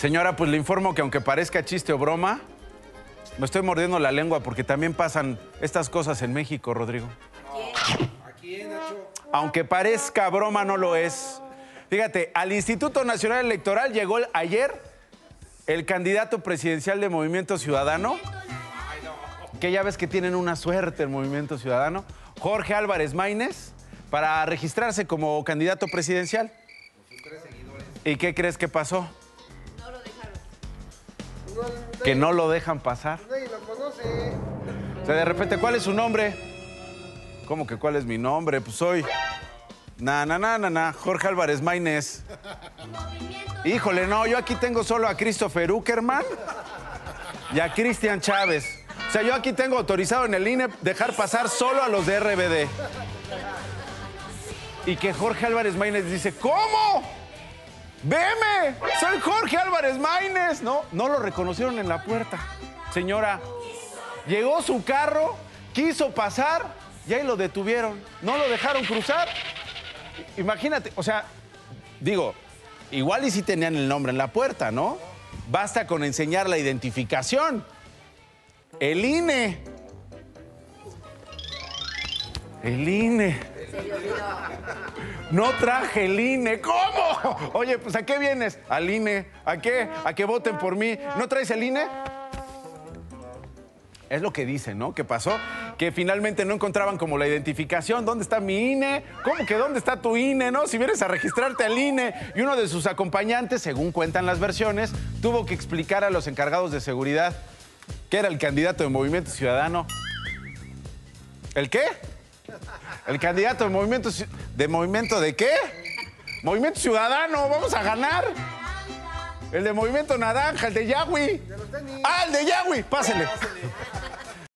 Señora, pues le informo que aunque parezca chiste o broma, me estoy mordiendo la lengua porque también pasan estas cosas en México, Rodrigo. Aunque parezca broma, no lo es. Fíjate, al Instituto Nacional Electoral llegó ayer el candidato presidencial de Movimiento Ciudadano, que ya ves que tienen una suerte el Movimiento Ciudadano, Jorge Álvarez Maínez, para registrarse como candidato presidencial. ¿Y qué crees que pasó? Que no lo dejan pasar. Nadie lo conoce. O sea, de repente, ¿cuál es su nombre? ¿Cómo que cuál es mi nombre? Pues soy. Na, na, na, na, na, Jorge Álvarez Maínez. Híjole, no, yo aquí tengo solo a Christopher Uckerman y a Cristian Chávez. O sea, yo aquí tengo autorizado en el INE dejar pasar solo a los de RBD. Y que Jorge Álvarez Maínez dice, ¿cómo? ¡Veme! ¡Soy Jorge Álvarez Maínez! No, no lo reconocieron en la puerta. Señora, llegó su carro, quiso pasar y ahí lo detuvieron. No lo dejaron cruzar. Imagínate, o sea, digo, igual y si tenían el nombre en la puerta, ¿no? Basta con enseñar la identificación. El INE. El INE. No traje el INE. ¿Cómo? Oye, pues ¿a qué vienes? Al INE. ¿A qué? ¿A que voten por mí? ¿No traes el INE? Es lo que dicen, ¿no? ¿Qué pasó? Que finalmente no encontraban como la identificación. ¿Dónde está mi INE? ¿Cómo que dónde está tu INE, no? Si vienes a registrarte al INE. Y uno de sus acompañantes, según cuentan las versiones, tuvo que explicar a los encargados de seguridad que era el candidato de Movimiento Ciudadano. ¿El qué? El candidato de Movimiento ¿De Movimiento de qué? Movimiento Ciudadano, vamos a ganar. El de Movimiento Naranja, el de Yahweh. Ah, el de Yahweh, pásele.